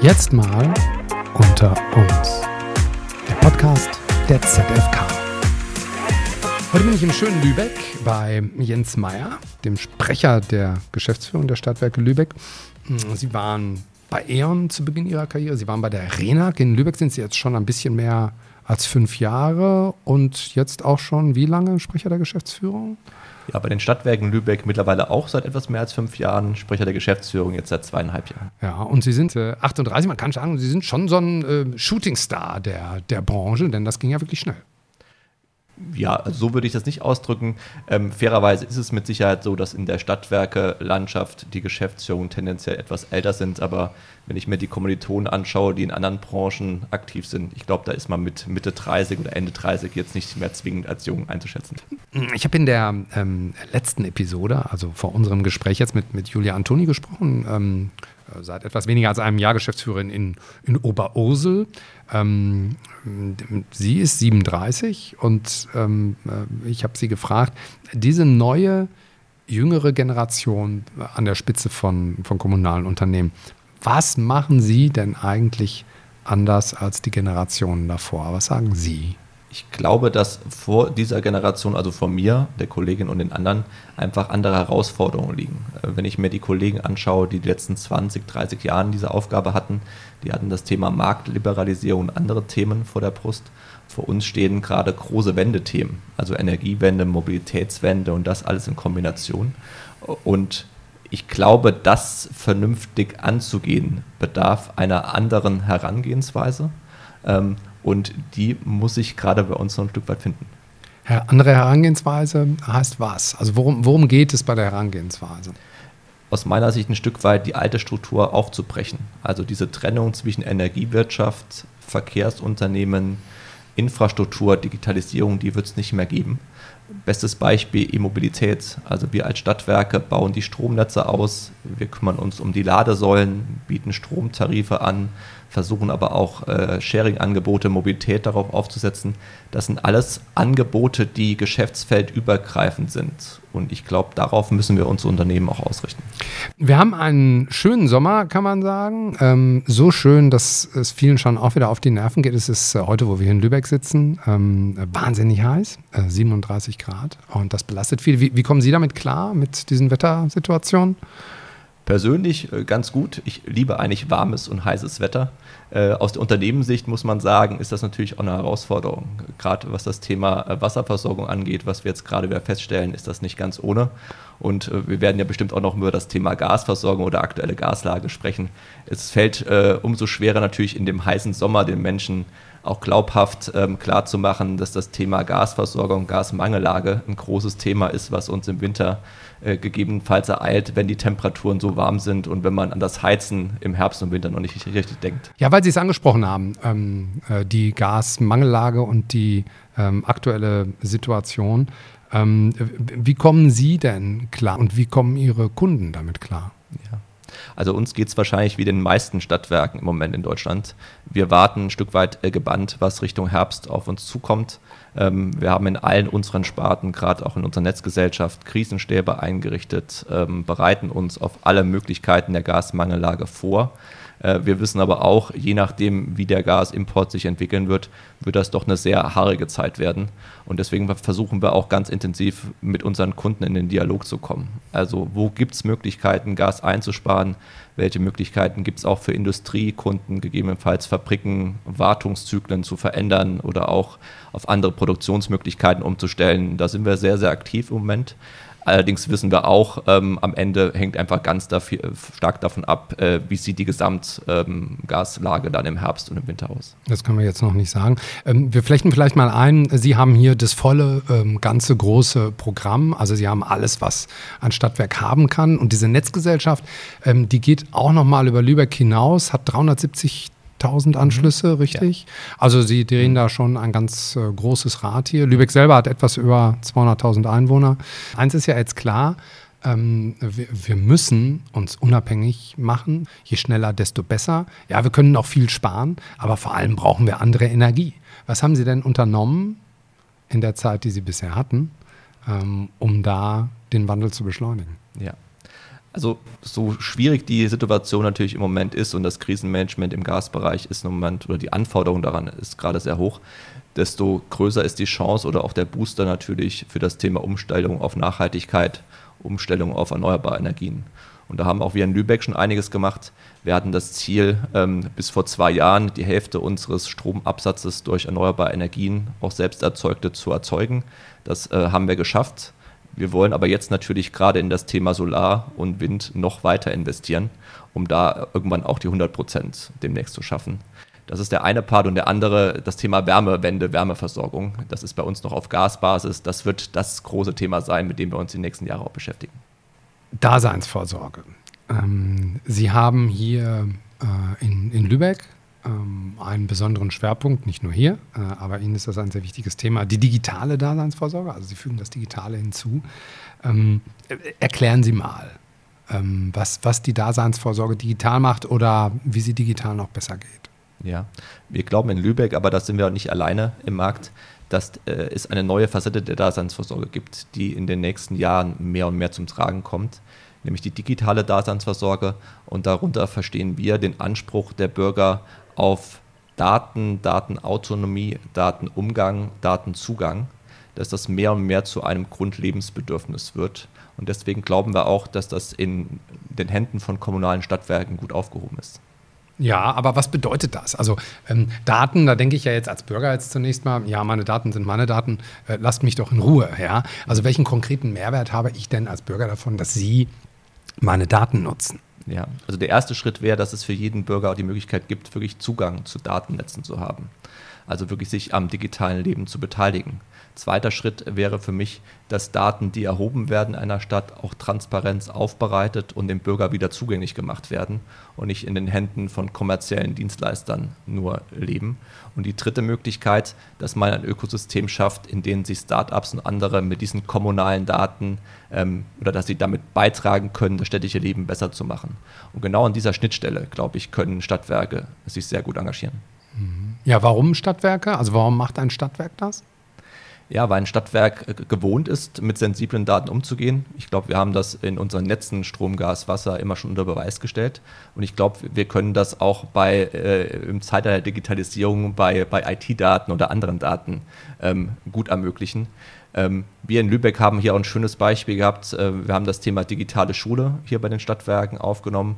Jetzt mal unter uns. Der Podcast der ZFK. Heute bin ich im schönen Lübeck bei Jens Meyer, dem Sprecher der Geschäftsführung der Stadtwerke Lübeck. Sie waren bei E.ON zu Beginn ihrer Karriere, Sie waren bei der RENAG. In Lübeck sind Sie jetzt schon ein bisschen mehr als fünf Jahre und jetzt auch schon wie lange Sprecher der Geschäftsführung? Ja, bei den Stadtwerken Lübeck mittlerweile auch seit etwas mehr als fünf Jahren, Sprecher der Geschäftsführung jetzt seit zweieinhalb Jahren. Ja, und Sie sind äh, 38, man kann sagen, Sie sind schon so ein äh, Shootingstar der, der Branche, denn das ging ja wirklich schnell ja, so würde ich das nicht ausdrücken. Ähm, fairerweise ist es mit Sicherheit so, dass in der Stadtwerke-Landschaft die Geschäftsführungen tendenziell etwas älter sind, aber wenn ich mir die Kommilitonen anschaue, die in anderen Branchen aktiv sind, ich glaube, da ist man mit Mitte 30 oder Ende 30 jetzt nicht mehr zwingend als jung einzuschätzen. Ich habe in der ähm, letzten Episode, also vor unserem Gespräch jetzt mit, mit Julia Antoni gesprochen, ähm, äh, seit etwas weniger als einem Jahr Geschäftsführerin in, in Oberursel. Ähm, sie ist 37 und ähm, äh, ich habe sie gefragt, diese neue, jüngere Generation an der Spitze von, von kommunalen Unternehmen, was machen Sie denn eigentlich anders als die Generationen davor? Was sagen Sie? Ich glaube, dass vor dieser Generation, also vor mir, der Kollegin und den anderen, einfach andere Herausforderungen liegen. Äh, wenn ich mir die Kollegen anschaue, die die letzten 20, 30 Jahre diese Aufgabe hatten, die hatten das Thema Marktliberalisierung und andere Themen vor der Brust. Vor uns stehen gerade große Wendethemen, also Energiewende, Mobilitätswende und das alles in Kombination. Und ich glaube, das vernünftig anzugehen, bedarf einer anderen Herangehensweise. Ähm, und die muss sich gerade bei uns noch ein Stück weit finden. Andere Herangehensweise heißt was? Also worum, worum geht es bei der Herangehensweise? Aus meiner Sicht ein Stück weit die alte Struktur aufzubrechen. Also diese Trennung zwischen Energiewirtschaft, Verkehrsunternehmen, Infrastruktur, Digitalisierung, die wird es nicht mehr geben. Bestes Beispiel E-Mobilität. Also wir als Stadtwerke bauen die Stromnetze aus, wir kümmern uns um die Ladesäulen, bieten Stromtarife an, versuchen aber auch äh, Sharing-Angebote, Mobilität darauf aufzusetzen. Das sind alles Angebote, die geschäftsfeldübergreifend sind. Und ich glaube, darauf müssen wir uns Unternehmen auch ausrichten. Wir haben einen schönen Sommer, kann man sagen. Ähm, so schön, dass es vielen schon auch wieder auf die Nerven geht. Es ist äh, heute, wo wir hier in Lübeck sitzen, ähm, wahnsinnig heiß, äh, 37 Grad. Und das belastet viel. Wie, wie kommen Sie damit klar, mit diesen Wettersituationen? Persönlich äh, ganz gut. Ich liebe eigentlich warmes und heißes Wetter. Äh, aus der Unternehmenssicht muss man sagen, ist das natürlich auch eine Herausforderung. Gerade was das Thema äh, Wasserversorgung angeht, was wir jetzt gerade wieder feststellen, ist das nicht ganz ohne. Und wir werden ja bestimmt auch noch über das Thema Gasversorgung oder aktuelle Gaslage sprechen. Es fällt umso schwerer natürlich in dem heißen Sommer den Menschen auch glaubhaft ähm, klarzumachen, dass das Thema Gasversorgung, Gasmangellage ein großes Thema ist, was uns im Winter äh, gegebenenfalls ereilt, wenn die Temperaturen so warm sind und wenn man an das Heizen im Herbst und Winter noch nicht richtig, richtig denkt. Ja, weil Sie es angesprochen haben, ähm, äh, die Gasmangellage und die ähm, aktuelle Situation. Ähm, wie kommen Sie denn klar und wie kommen Ihre Kunden damit klar? Ja. Also uns geht es wahrscheinlich wie den meisten Stadtwerken im Moment in Deutschland. Wir warten ein Stück weit äh, gebannt, was Richtung Herbst auf uns zukommt. Ähm, wir haben in allen unseren Sparten, gerade auch in unserer Netzgesellschaft, Krisenstäbe eingerichtet, ähm, bereiten uns auf alle Möglichkeiten der Gasmangellage vor. Äh, wir wissen aber auch, je nachdem, wie der Gasimport sich entwickeln wird, wird das doch eine sehr haarige Zeit werden. Und deswegen versuchen wir auch ganz intensiv mit unseren Kunden in den Dialog zu kommen. Also wo gibt es Möglichkeiten, Gas einzusparen? Welche Möglichkeiten gibt es auch für Industriekunden, gegebenenfalls Fabriken, Wartungszyklen zu verändern oder auch auf andere Produktionsmöglichkeiten umzustellen? Da sind wir sehr, sehr aktiv im Moment. Allerdings wissen wir auch, ähm, am Ende hängt einfach ganz dafür, stark davon ab, äh, wie sieht die Gesamtgaslage ähm, dann im Herbst und im Winter aus. Das können wir jetzt noch nicht sagen. Ähm, wir flechten vielleicht mal ein, Sie haben hier das volle, ähm, ganze große Programm. Also Sie haben alles, was ein Stadtwerk haben kann. Und diese Netzgesellschaft, ähm, die geht auch noch mal über Lübeck hinaus, hat 370 1000 mhm. Anschlüsse, richtig? Ja. Also Sie drehen mhm. da schon ein ganz äh, großes Rad hier. Lübeck selber hat etwas über 200.000 Einwohner. Eins ist ja jetzt klar, ähm, wir, wir, müssen uns unabhängig machen. Je schneller, desto besser. Ja, wir können auch viel sparen, aber vor allem brauchen wir andere Energie. Was haben Sie denn unternommen in der Zeit, die Sie bisher hatten, ähm, um da den Wandel zu beschleunigen? Ja. Also so schwierig die Situation natürlich im Moment ist und das Krisenmanagement im Gasbereich ist im Moment oder die Anforderung daran ist gerade sehr hoch, desto größer ist die Chance oder auch der Booster natürlich für das Thema Umstellung auf Nachhaltigkeit, Umstellung auf erneuerbare Energien. Und da haben auch wir in Lübeck schon einiges gemacht. Wir hatten das Ziel, ähm, bis vor zwei Jahren die Hälfte unseres Stromabsatzes durch erneuerbare Energien, auch selbst erzeugte, zu erzeugen. Das äh, haben wir geschafft. Wir wollen aber jetzt natürlich gerade in das Thema Solar und Wind noch weiter investieren, um da irgendwann auch die 100 Prozent demnächst zu schaffen. Das ist der eine Part und der andere, das Thema Wärmewende, Wärmeversorgung. Das ist bei uns noch auf Gasbasis. Das wird das große Thema sein, mit dem wir uns die nächsten Jahre auch beschäftigen. Daseinsvorsorge. Ähm, Sie haben hier äh, in, in Lübeck einen besonderen Schwerpunkt, nicht nur hier, äh, aber Ihnen ist das ein sehr wichtiges Thema, die digitale Daseinsvorsorge, also Sie fügen das Digitale hinzu. Ähm, erklären Sie mal, ähm, was, was die Daseinsvorsorge digital macht oder wie sie digital noch besser geht. Ja, wir glauben in Lübeck, aber da sind wir auch nicht alleine im Markt, dass äh, es eine neue Facette der Daseinsvorsorge gibt, die in den nächsten Jahren mehr und mehr zum Tragen kommt nämlich die digitale Daseinsvorsorge. Und darunter verstehen wir den Anspruch der Bürger auf Daten, Datenautonomie, Datenumgang, Datenzugang, dass das mehr und mehr zu einem Grundlebensbedürfnis wird. Und deswegen glauben wir auch, dass das in den Händen von kommunalen Stadtwerken gut aufgehoben ist. Ja, aber was bedeutet das? Also ähm, Daten, da denke ich ja jetzt als Bürger jetzt zunächst mal, ja, meine Daten sind meine Daten, äh, lasst mich doch in Ruhe. Ja? Also welchen konkreten Mehrwert habe ich denn als Bürger davon, dass Sie meine Daten nutzen? Ja, also der erste Schritt wäre, dass es für jeden Bürger auch die Möglichkeit gibt, wirklich Zugang zu Datennetzen zu haben. Also wirklich sich am digitalen Leben zu beteiligen. Zweiter Schritt wäre für mich, dass Daten, die erhoben werden in einer Stadt, auch Transparenz aufbereitet und dem Bürger wieder zugänglich gemacht werden und nicht in den Händen von kommerziellen Dienstleistern nur leben. Und die dritte Möglichkeit, dass man ein Ökosystem schafft, in dem sich Startups und andere mit diesen kommunalen Daten ähm, oder dass sie damit beitragen können, das städtische Leben besser zu machen. Und genau an dieser Schnittstelle, glaube ich, können Stadtwerke sich sehr gut engagieren. Ja, warum Stadtwerke? Also warum macht ein Stadtwerk das? Ja, weil ein Stadtwerk äh, gewohnt ist, mit sensiblen Daten umzugehen. Ich glaube, wir haben das in unseren Netzen Strom, Gas, Wasser immer schon unter Beweis gestellt. Und ich glaube, wir können das auch bei äh, im Zeitalter der Digitalisierung bei, bei IT-Daten oder anderen Daten ähm, gut ermöglichen. Ähm, wir in Lübeck haben hier auch ein schönes Beispiel gehabt. Äh, wir haben das Thema digitale Schule hier bei den Stadtwerken aufgenommen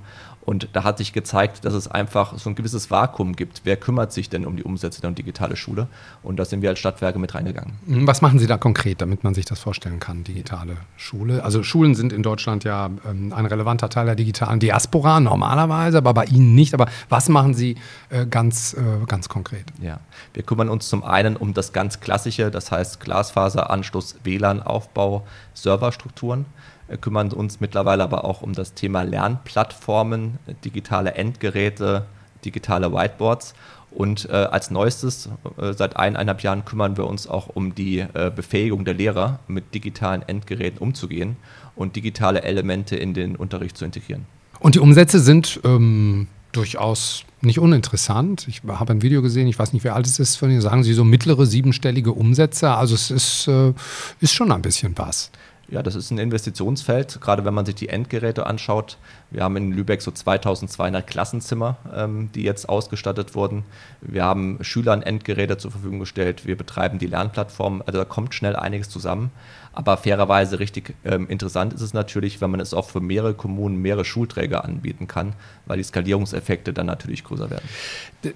und da hat sich gezeigt, dass es einfach so ein gewisses Vakuum gibt. Wer kümmert sich denn um die Umsätze der digitale Schule? Und da sind wir als Stadtwerke mit reingegangen. Mhm, was machen Sie da konkret, damit man sich das vorstellen kann, digitale Schule? Also Schulen sind in Deutschland ja ähm, ein relevanter Teil der digitalen Diaspora normalerweise, aber bei Ihnen nicht. Aber was machen Sie äh, ganz, äh, ganz konkret? Ja, wir kümmern uns zum einen um das ganz Klassische, das heißt Glasfaseranschluss, WLAN-Aufbau, Serverstrukturen kümmern uns mittlerweile aber auch um das Thema Lernplattformen, digitale Endgeräte, digitale Whiteboards. Und äh, als neuestes, äh, seit eineinhalb Jahren kümmern wir uns auch um die äh, Befähigung der Lehrer, mit digitalen Endgeräten umzugehen und digitale Elemente in den Unterricht zu integrieren. Und die Umsätze sind ähm, durchaus nicht uninteressant. Ich habe ein Video gesehen, ich weiß nicht, wie alt es ist von Ihnen, sagen Sie so mittlere siebenstellige Umsätze. Also es ist, äh, ist schon ein bisschen was. Ja, das ist ein Investitionsfeld, gerade wenn man sich die Endgeräte anschaut. Wir haben in Lübeck so 2200 Klassenzimmer, ähm, die jetzt ausgestattet wurden. Wir haben Schülern Endgeräte zur Verfügung gestellt. Wir betreiben die Lernplattform. Also da kommt schnell einiges zusammen. Aber fairerweise richtig ähm, interessant ist es natürlich, wenn man es auch für mehrere Kommunen, mehrere Schulträger anbieten kann, weil die Skalierungseffekte dann natürlich größer werden.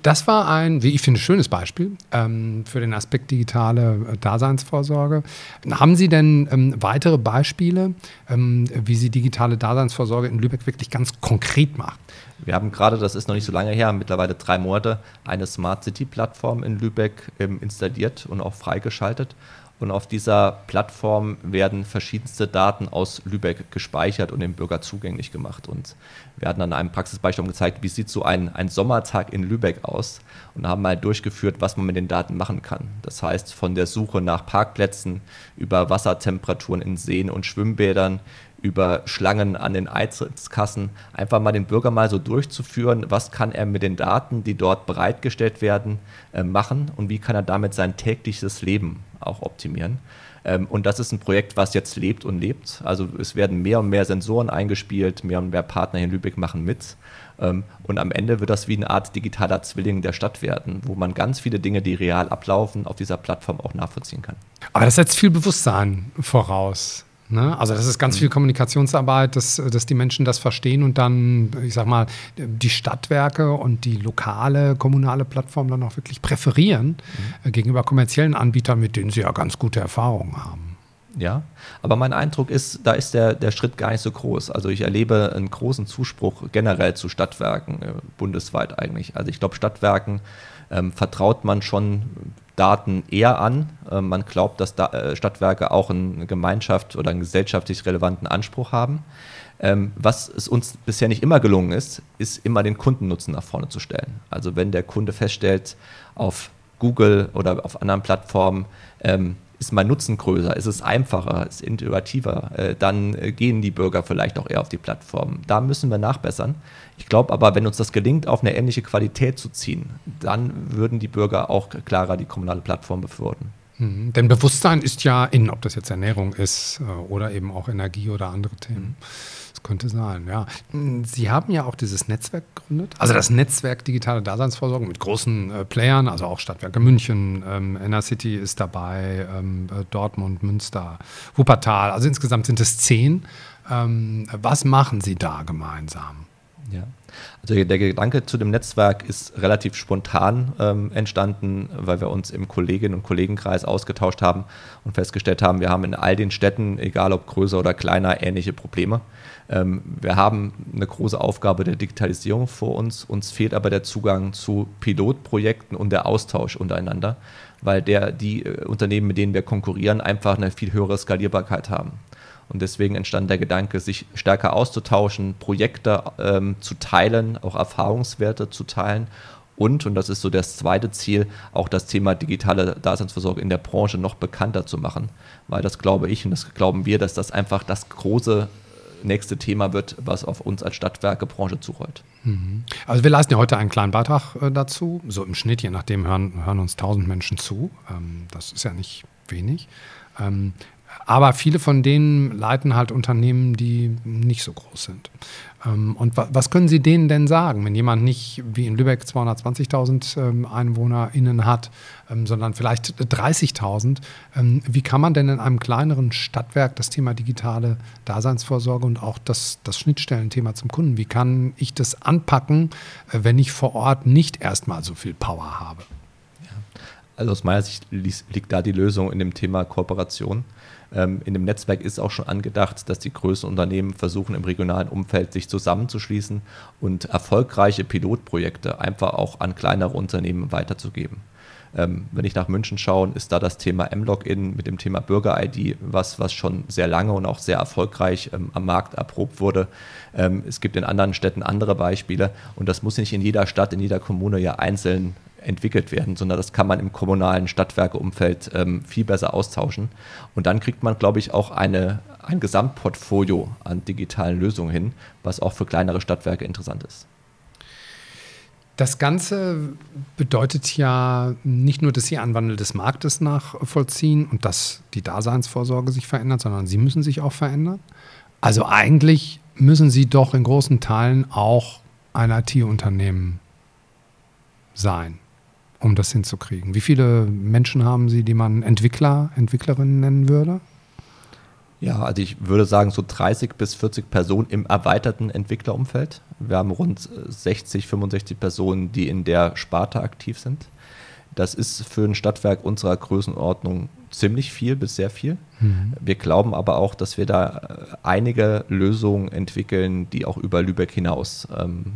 Das war ein, wie ich finde, schönes Beispiel ähm, für den Aspekt digitale äh, Daseinsvorsorge. Haben Sie denn ähm, weitere Beispiele, ähm, wie Sie digitale Daseinsvorsorge in Lübeck wirklich ganz konkret machen? Wir haben gerade, das ist noch nicht so lange her, mittlerweile drei Monate, eine Smart City Plattform in Lübeck ähm, installiert und auch freigeschaltet. Und auf dieser Plattform werden verschiedenste Daten aus Lübeck gespeichert und dem Bürger zugänglich gemacht. Und wir hatten an einem Praxisbeispiel gezeigt, wie sieht so ein, ein Sommertag in Lübeck aus und haben mal durchgeführt, was man mit den Daten machen kann. Das heißt, von der Suche nach Parkplätzen über Wassertemperaturen in Seen und Schwimmbädern über Schlangen an den Einzelkassen, einfach mal den Bürger mal so durchzuführen, was kann er mit den Daten, die dort bereitgestellt werden, äh, machen und wie kann er damit sein tägliches Leben auch optimieren. Ähm, und das ist ein Projekt, was jetzt lebt und lebt. Also es werden mehr und mehr Sensoren eingespielt, mehr und mehr Partner hier in Lübeck machen mit. Ähm, und am Ende wird das wie eine Art digitaler Zwilling der Stadt werden, wo man ganz viele Dinge, die real ablaufen, auf dieser Plattform auch nachvollziehen kann. Aber das setzt viel Bewusstsein voraus. Ne? Also das ist ganz mhm. viel Kommunikationsarbeit, dass, dass die Menschen das verstehen und dann, ich sag mal, die Stadtwerke und die lokale kommunale Plattform dann auch wirklich präferieren mhm. Gegenüber kommerziellen Anbietern, mit denen sie ja ganz gute Erfahrungen haben. Ja, aber mein Eindruck ist, da ist der, der Schritt gar nicht so groß. Also ich erlebe einen großen Zuspruch generell zu Stadtwerken, äh, bundesweit eigentlich. Also ich glaube, Stadtwerken ähm, vertraut man schon Daten eher an. Äh, man glaubt, dass da, äh, Stadtwerke auch eine Gemeinschaft oder einen gesellschaftlich relevanten Anspruch haben. Ähm, was es uns bisher nicht immer gelungen ist, ist immer den Kundennutzen nach vorne zu stellen. Also wenn der Kunde feststellt, auf Google oder auf anderen Plattformen, ähm, ist mein Nutzen größer, ist es einfacher, ist innovativer, äh, dann äh, gehen die Bürger vielleicht auch eher auf die Plattform. Da müssen wir nachbessern. Ich glaube aber, wenn uns das gelingt, auf eine ähnliche Qualität zu ziehen, dann würden die Bürger auch klarer die kommunale Plattform befürworten. Mhm. Denn Bewusstsein ist ja in, ob das jetzt Ernährung ist äh, oder eben auch Energie oder andere Themen. Mhm könnte sein, ja. Sie haben ja auch dieses Netzwerk gegründet, also das Netzwerk Digitale Daseinsvorsorge mit großen äh, Playern, also auch Stadtwerke München, ähm, City ist dabei, ähm, äh, Dortmund, Münster, Wuppertal, also insgesamt sind es zehn. Ähm, was machen Sie da gemeinsam? Ja. Also der Gedanke zu dem Netzwerk ist relativ spontan ähm, entstanden, weil wir uns im Kolleginnen- und Kollegenkreis ausgetauscht haben und festgestellt haben, wir haben in all den Städten, egal ob größer oder kleiner, ähnliche Probleme. Ähm, wir haben eine große Aufgabe der Digitalisierung vor uns. Uns fehlt aber der Zugang zu Pilotprojekten und der Austausch untereinander, weil der, die äh, Unternehmen, mit denen wir konkurrieren, einfach eine viel höhere Skalierbarkeit haben. Und deswegen entstand der Gedanke, sich stärker auszutauschen, Projekte ähm, zu teilen, auch Erfahrungswerte zu teilen und, und das ist so das zweite Ziel, auch das Thema digitale Daseinsvorsorge in der Branche noch bekannter zu machen. Weil das glaube ich und das glauben wir, dass das einfach das große nächste Thema wird, was auf uns als Stadtwerkebranche zurollt. Mhm. Also wir leisten ja heute einen kleinen Beitrag äh, dazu. So im Schnitt, je nachdem hören, hören uns 1000 Menschen zu. Ähm, das ist ja nicht wenig. Ähm, aber viele von denen leiten halt Unternehmen, die nicht so groß sind. Ähm, und was können Sie denen denn sagen, wenn jemand nicht wie in Lübeck 220.000 ähm, EinwohnerInnen hat, ähm, sondern vielleicht 30.000? Wie kann man denn in einem kleineren Stadtwerk das Thema digitale Daseinsvorsorge und auch das, das Schnittstellenthema zum Kunden, wie kann ich das anpacken, äh, wenn ich vor Ort nicht erstmal so viel Power habe? Also aus meiner Sicht liegt da die Lösung in dem Thema Kooperation. Ähm, in dem Netzwerk ist auch schon angedacht, dass die größeren Unternehmen versuchen, im regionalen Umfeld sich zusammenzuschließen und erfolgreiche Pilotprojekte einfach auch an kleinere Unternehmen weiterzugeben. Ähm, wenn ich nach München schaue, ist da das Thema M-Login mit dem Thema Bürger-ID was, was schon sehr lange und auch sehr erfolgreich ähm, am Markt erprobt wurde. Ähm, es gibt in anderen Städten andere Beispiele und das muss nicht in jeder Stadt, in jeder Kommune ja einzeln entwickelt werden, sondern das kann man im kommunalen Stadtwerkeumfeld ähm, viel besser austauschen. Und dann kriegt man, glaube ich, auch eine, ein Gesamtportfolio an digitalen Lösungen hin, was auch für kleinere Stadtwerke interessant ist. Das Ganze bedeutet ja nicht nur, dass Sie einen Wandel des Marktes nachvollziehen und dass die Daseinsvorsorge sich verändert, sondern Sie müssen sich auch verändern. Also eigentlich müssen Sie doch in großen Teilen auch ein IT-Unternehmen sein um das hinzukriegen? Wie viele Menschen haben Sie, die man Entwickler, Entwicklerinnen nennen würde? Ja, also ich würde sagen so 30 bis 40 Personen im erweiterten Entwicklerumfeld. Wir haben rund 60, 65 Personen, die in der Sparte aktiv sind. Das ist für ein Stadtwerk unserer Größenordnung ziemlich viel bis sehr viel. Mhm. Wir glauben aber auch, dass wir da äh, einige Lösungen entwickeln, die auch über Lübeck hinaus ähm,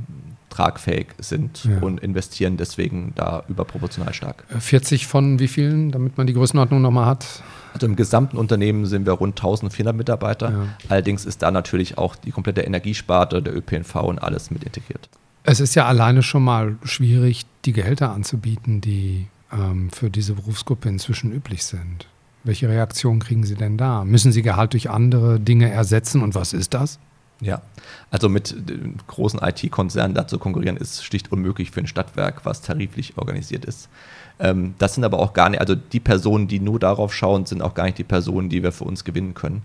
tragfähig sind ja. und investieren deswegen da überproportional stark. 40 von wie vielen, damit man die Größenordnung nochmal hat? Also im gesamten Unternehmen sind wir rund 1400 Mitarbeiter. Ja. Allerdings ist da natürlich auch die komplette Energiesparte, der ÖPNV und alles mit integriert. Es ist ja alleine schon mal schwierig, die Gehälter anzubieten, die ähm, für diese Berufsgruppe inzwischen üblich sind. Welche Reaktion kriegen Sie denn da? Müssen Sie Gehalt durch andere Dinge ersetzen und was ist das? Ja, also mit großen IT-Konzernen da zu konkurrieren, ist schlicht unmöglich für ein Stadtwerk, was tariflich organisiert ist. Ähm, das sind aber auch gar nicht, also die Personen, die nur darauf schauen, sind auch gar nicht die Personen, die wir für uns gewinnen können.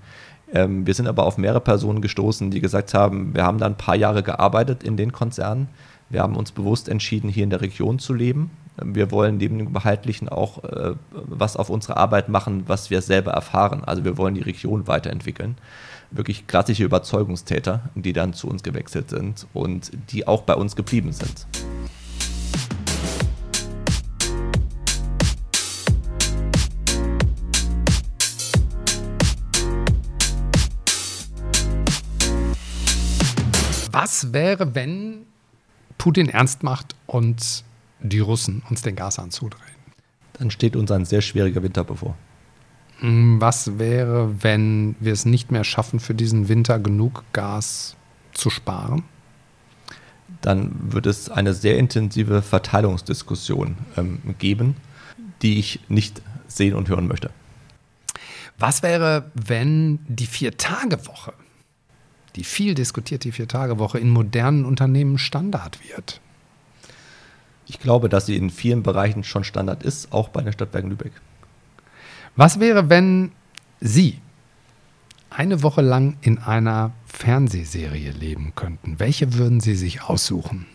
Ähm, wir sind aber auf mehrere Personen gestoßen, die gesagt haben, wir haben da ein paar Jahre gearbeitet in den Konzernen. Wir haben uns bewusst entschieden, hier in der Region zu leben. Wir wollen neben dem Behaltlichen auch äh, was auf unsere Arbeit machen, was wir selber erfahren. Also wir wollen die Region weiterentwickeln wirklich klassische Überzeugungstäter, die dann zu uns gewechselt sind und die auch bei uns geblieben sind. Was wäre, wenn Putin ernst macht und die Russen uns den Gas anzudrehen? Dann steht uns ein sehr schwieriger Winter bevor. Hm, was wäre, wenn wir es nicht mehr schaffen, für diesen Winter genug Gas zu sparen? Dann wird es eine sehr intensive Verteilungsdiskussion ähm, geben, die ich nicht sehen und hören möchte. Was wäre, wenn die Vier-Tage-Woche, die viel diskutierte Vier-Tage-Woche in modernen Unternehmen Standard wird? Ich glaube, dass sie in vielen Bereichen schon Standard ist, auch bei den Stadtwerken Lübeck. Was wäre, wenn Sie eine Woche lang in einer Fernsehserie leben könnten? Welche würden Sie sich aussuchen?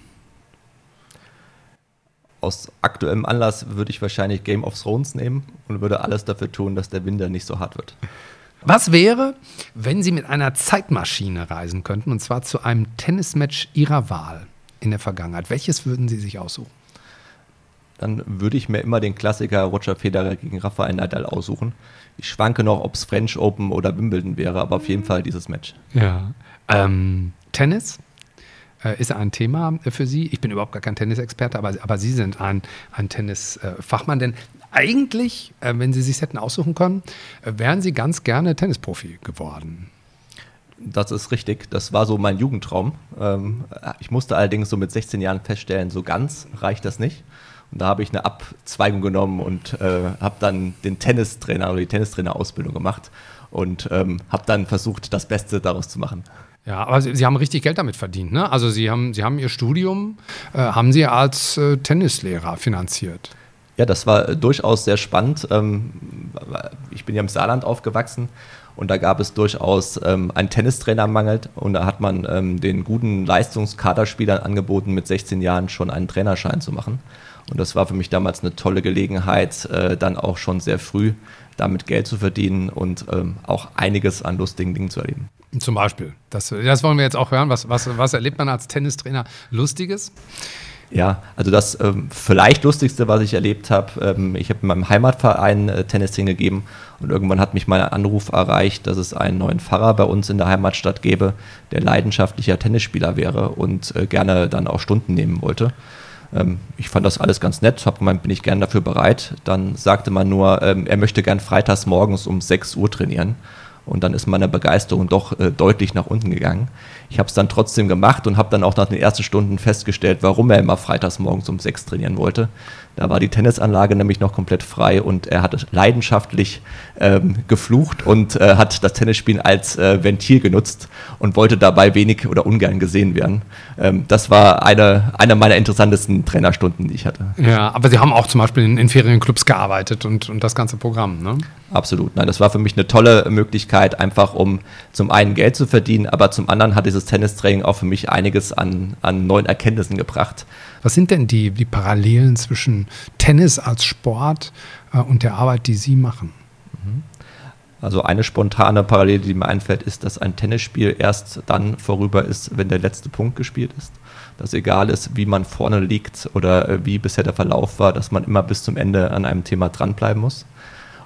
Aus aktuellem Anlass würde ich wahrscheinlich Game of Thrones nehmen und würde alles dafür tun, dass der Winter nicht so hart wird. Was wäre, wenn Sie mit einer Zeitmaschine reisen könnten, und zwar zu einem Tennismatch Ihrer Wahl in der Vergangenheit? Welches würden Sie sich aussuchen? Dann würde ich mir immer den Klassiker Roger Federer gegen Rafael Nadal aussuchen. Ich schwanke noch, ob es French Open oder Wimbledon wäre, aber auf jeden Fall dieses Match. Ja. Ähm, Tennis äh, ist ein Thema für Sie. Ich bin überhaupt gar kein Tennisexperte, aber, aber Sie sind ein, ein Tennisfachmann. Denn eigentlich, äh, wenn Sie sich hätten aussuchen können, äh, wären Sie ganz gerne Tennisprofi geworden. Das ist richtig. Das war so mein Jugendtraum. Ähm, ich musste allerdings so mit 16 Jahren feststellen, so ganz reicht das nicht. Und da habe ich eine Abzweigung genommen und äh, habe dann den Tennistrainer oder die Tennistrainerausbildung gemacht und ähm, habe dann versucht, das Beste daraus zu machen. Ja, aber Sie, Sie, haben richtig Geld damit verdient, ne? Also Sie haben, Sie haben Ihr Studium, äh, haben Sie als äh, Tennislehrer finanziert. Ja, das war äh, durchaus sehr spannend. Ähm, ich bin ja im Saarland aufgewachsen und da gab es durchaus ähm, einen Tennistrainermangel und da hat man ähm, den guten Leistungskaderspielern angeboten, mit 16 Jahren schon einen Trainerschein zu machen. Und das war für mich damals eine tolle Gelegenheit, äh, dann auch schon sehr früh damit Geld zu verdienen und ähm, auch einiges an lustigen Dingen zu erleben. Zum Beispiel. Das, das wollen wir jetzt auch hören. Was, was, was erlebt man als Tennistrainer Lustiges? Ja, also das ähm, vielleicht lustigste, was ich erlebt habe, ähm, ich habe in meinem Heimatverein äh, Tennis hingegeben und irgendwann hat mich mein Anruf erreicht, dass es einen neuen Pfarrer bei uns in der Heimatstadt gäbe, der leidenschaftlicher Tennisspieler wäre und äh, gerne dann auch Stunden nehmen wollte. Ähm, ich fand das alles ganz nett, habe gemeint, bin ich gern dafür bereit. Dann sagte man nur, ähm, er möchte gern freitags morgens um 6 Uhr trainieren. Und dann ist meine Begeisterung doch äh, deutlich nach unten gegangen. Ich habe es dann trotzdem gemacht und habe dann auch nach den ersten Stunden festgestellt, warum er immer freitags morgens um sechs trainieren wollte. Da war die Tennisanlage nämlich noch komplett frei und er hat leidenschaftlich ähm, geflucht und äh, hat das Tennisspielen als äh, Ventil genutzt und wollte dabei wenig oder ungern gesehen werden. Ähm, das war eine, eine meiner interessantesten Trainerstunden, die ich hatte. Ja, aber Sie haben auch zum Beispiel in, in Ferienclubs gearbeitet und, und das ganze Programm, ne? Absolut. Nein, das war für mich eine tolle Möglichkeit, einfach um zum einen Geld zu verdienen, aber zum anderen hat dieses Tennistraining auch für mich einiges an, an neuen Erkenntnissen gebracht. Was sind denn die, die Parallelen zwischen Tennis als Sport äh, und der Arbeit, die Sie machen? Mhm. Also eine spontane Parallele, die mir einfällt, ist, dass ein Tennisspiel erst dann vorüber ist, wenn der letzte Punkt gespielt ist. Dass egal ist, wie man vorne liegt oder äh, wie bisher der Verlauf war, dass man immer bis zum Ende an einem Thema dranbleiben muss.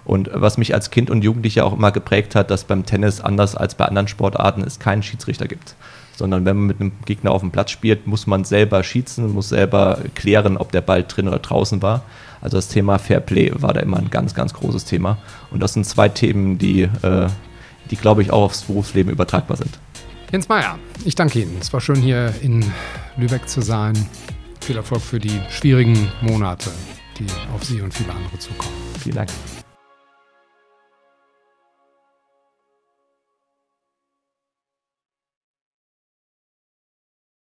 Und was mich als Kind und Jugendlicher auch immer geprägt hat, dass beim Tennis anders als bei anderen Sportarten es keinen Schiedsrichter gibt. Sondern wenn man mit einem Gegner auf dem Platz spielt, muss man selber schießen, muss selber klären, ob der Ball drin oder draußen war. Also das Thema Fair Play war da immer ein ganz, ganz großes Thema. Und das sind zwei Themen, die, äh, die glaube ich, auch aufs Berufsleben übertragbar sind. Jens Meyer, ich danke Ihnen. Es war schön, hier in Lübeck zu sein. Viel Erfolg für die schwierigen Monate, die auf Sie und viele andere zukommen. Vielen Dank.